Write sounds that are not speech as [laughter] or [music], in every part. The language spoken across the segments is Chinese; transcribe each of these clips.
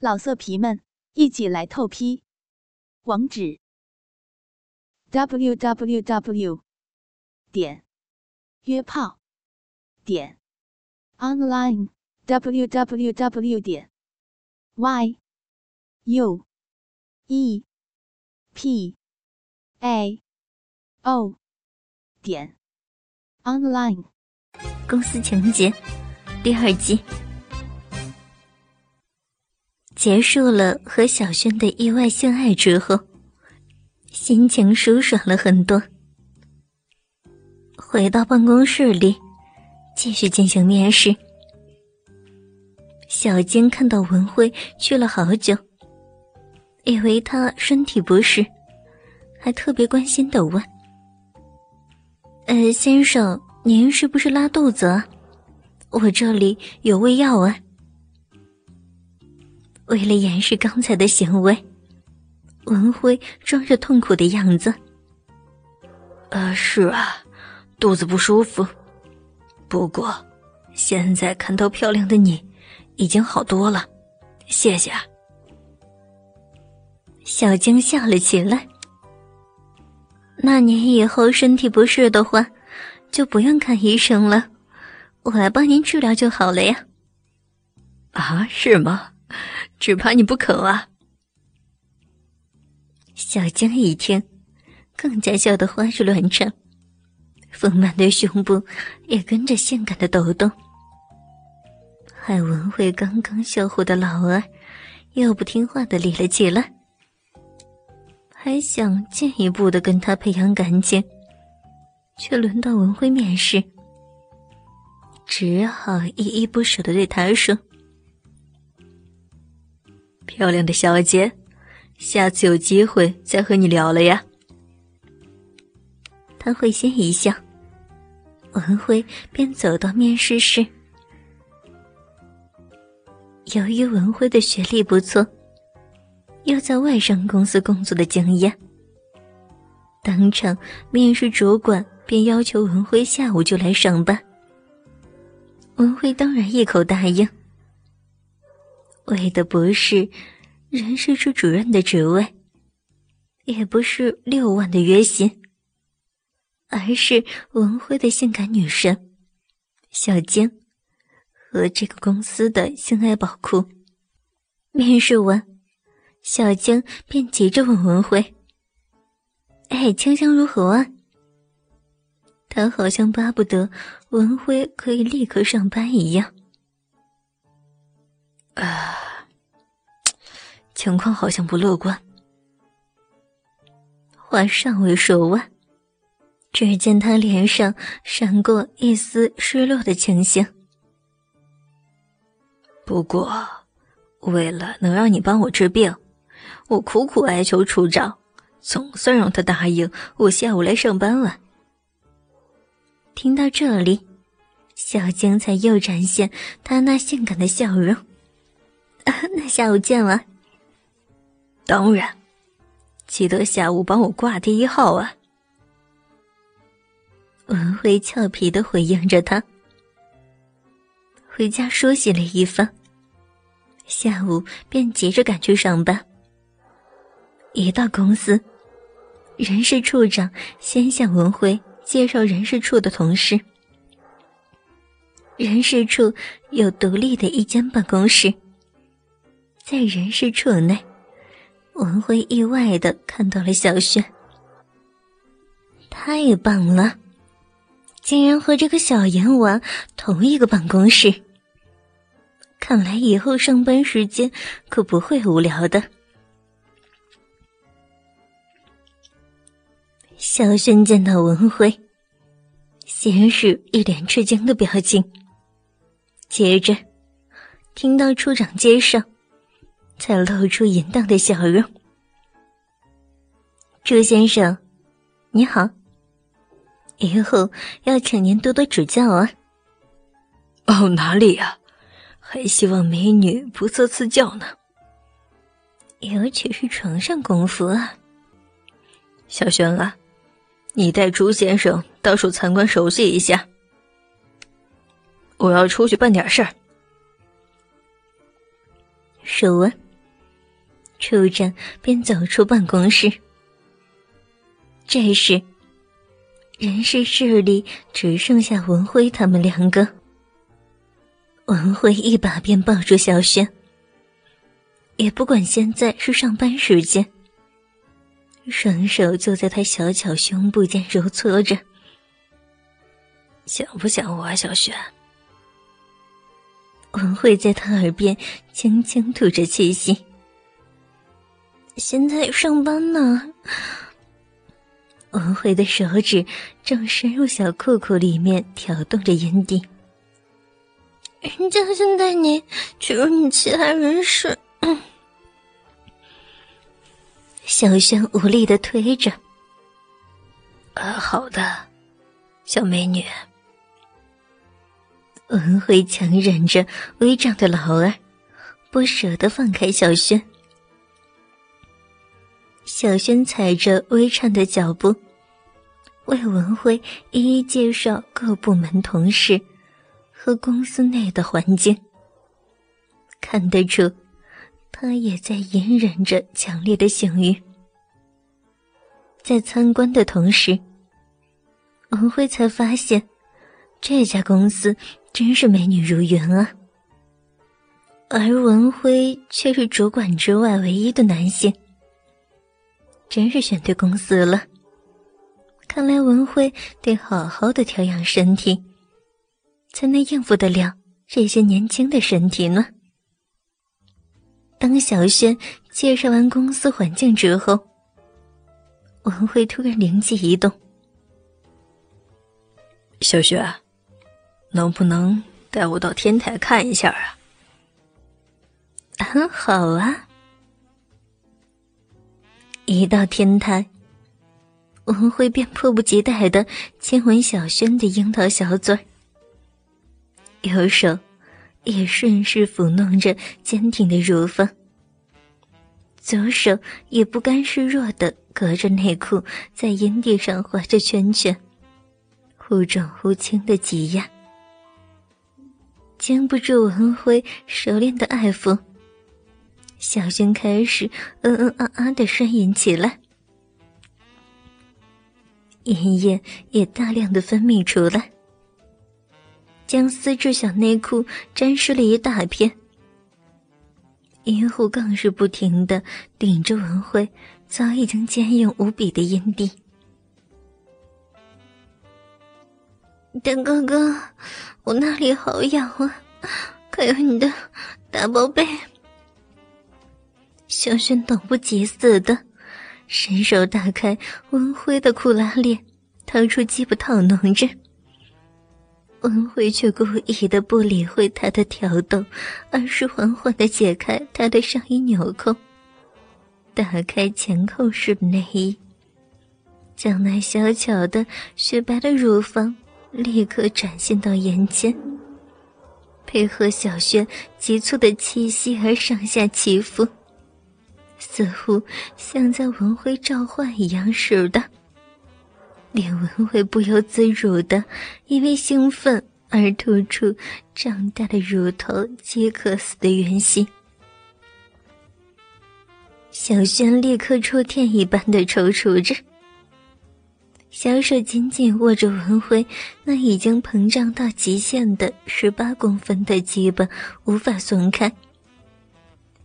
老色皮们，一起来透批！网址：w w w 点约炮点 online w w w 点 y u e p a o 点 online。公司情节第二季。结束了和小轩的意外性爱之后，心情舒爽了很多。回到办公室里，继续进行面试。小金看到文辉去了好久，以为他身体不适，还特别关心的问：“呃，先生，您是不是拉肚子啊？我这里有胃药啊。”为了掩饰刚才的行为，文辉装着痛苦的样子。呃，是啊，肚子不舒服。不过，现在看到漂亮的你，已经好多了，谢谢。小晶笑了起来。那您以后身体不适的话，就不用看医生了，我来帮您治疗就好了呀。啊，是吗？只怕你不肯啊！小江一听，更加笑得花枝乱颤，丰满的胸部也跟着性感的抖动。海文慧刚刚销户的老二，又不听话的立了起来，还想进一步的跟他培养感情，却轮到文辉面试，只好依依不舍的对他说。漂亮的小姐，下次有机会再和你聊了呀。他会心一笑，文辉便走到面试室。由于文辉的学历不错，又在外商公司工作的经验，当场面试主管便要求文辉下午就来上班。文辉当然一口答应。为的不是人事处主任的职位，也不是六万的月薪，而是文辉的性感女神小晶和这个公司的性爱宝库。面试完，小晶便急着问文辉：“哎，枪枪如何啊？”他好像巴不得文辉可以立刻上班一样。啊，情况好像不乐观。话尚未说完，只见他脸上闪过一丝失落的情形。不过，为了能让你帮我治病，我苦苦哀求处长，总算让他答应我下午来上班了。听到这里，小晶才又展现她那性感的笑容。那 [laughs] 下午见了。当然，记得下午帮我挂第一号啊！文辉俏皮的回应着他。回家梳洗了一番，下午便急着赶去上班。一到公司，人事处长先向文辉介绍人事处的同事。人事处有独立的一间办公室。在人事处内，文辉意外的看到了小轩。太棒了，竟然和这个小阎王同一个办公室。看来以后上班时间可不会无聊的。小轩见到文辉，先是一脸吃惊的表情，接着听到处长介绍。才露出淫荡的笑容。朱先生，你好。以后要请您多多指教啊。哦，哪里呀？还希望美女不吝赐教呢。尤其是床上功夫啊。小轩啊，你带朱先生到处参观熟悉一下。我要出去办点事儿。说完。处长便走出办公室。这时，人事室里只剩下文辉他们两个。文辉一把便抱住小轩，也不管现在是上班时间，双手就在他小巧胸部间揉搓着。想不想我啊，小轩？文慧在他耳边轻轻吐着气息。现在上班呢。文慧的手指正伸入小裤裤里面挑动着阴蒂。人家现在你去入你其他人事。小轩无力的推着。呃，好的，小美女。文慧强忍着微胀的劳儿，不舍得放开小轩。小轩踩着微颤的脚步，为文辉一一介绍各部门同事和公司内的环境。看得出，他也在隐忍着强烈的性欲。在参观的同时，文辉才发现，这家公司。真是美女如云啊！而文辉却是主管之外唯一的男性，真是选对公司了。看来文辉得好好的调养身体，才能应付得了这些年轻的身体呢。当小轩介绍完公司环境之后，文辉突然灵机一动：“小轩。”能不能带我到天台看一下啊？很好啊！一到天台，文辉便迫不及待的亲吻小轩的樱桃小嘴儿。右手也顺势抚弄着坚挺的乳房，左手也不甘示弱的隔着内裤在阴蒂上画着圈圈，忽重忽轻的挤压。经不住文辉熟练的爱抚，小轩开始嗯嗯啊啊的呻吟起来，阴液也大量的分泌出来，将丝质小内裤沾湿了一大片。阴户更是不停的顶着文辉早已经坚硬无比的阴蒂。大哥哥，我那里好痒啊！还有你的大宝贝。小轩等不及似的，伸手打开温辉的裤拉链，掏出鸡巴套弄着。温辉却故意的不理会他的挑逗，而是缓缓的解开他的上衣纽扣，打开前扣式内衣，将那小巧的雪白的乳房。立刻展现到眼前，配合小轩急促的气息而上下起伏，似乎像在文辉召唤一样似的。连文辉不由自主的因为兴奋而吐出胀大的乳头，皆可死的圆形。小轩立刻触电一般的抽搐着。小手紧紧握着文辉那已经膨胀到极限的十八公分的鸡巴，无法松开，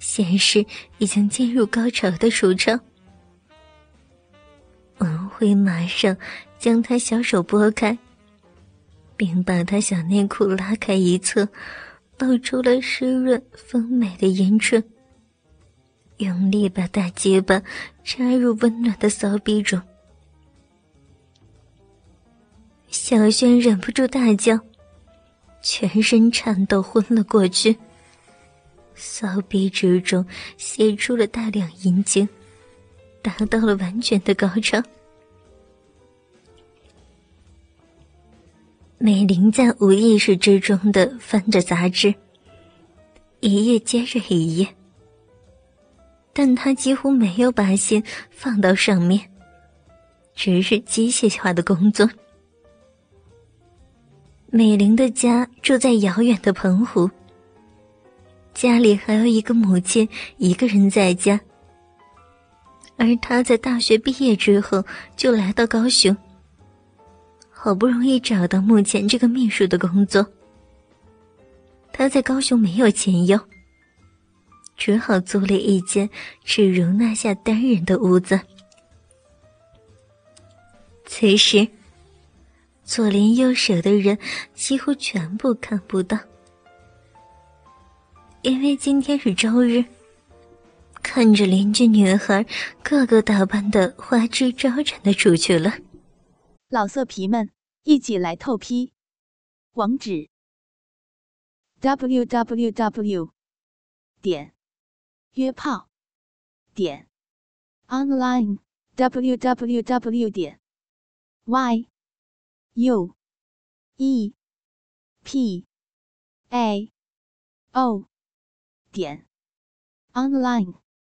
显示已经进入高潮的舒畅。文辉马上将他小手拨开，并把他小内裤拉开一侧，露出了湿润丰美的阴唇，用力把大鸡巴插入温暖的骚逼中。小轩忍不住大叫，全身颤抖，昏了过去。骚逼之中泄出了大量阴精，达到了完全的高潮。美玲在无意识之中的翻着杂志，一页接着一页，但她几乎没有把心放到上面，只是机械化的工作。美玲的家住在遥远的澎湖，家里还有一个母亲一个人在家，而他在大学毕业之后就来到高雄，好不容易找到目前这个秘书的工作。他在高雄没有钱用，只好租了一间只容纳下单人的屋子。此时，左邻右舍的人几乎全部看不到，因为今天是周日。看着邻居女孩个个打扮的花枝招展的出去了，老色皮们一起来透批，网址：w w w 点约炮点 online w w w 点 y u e p a o 点 online。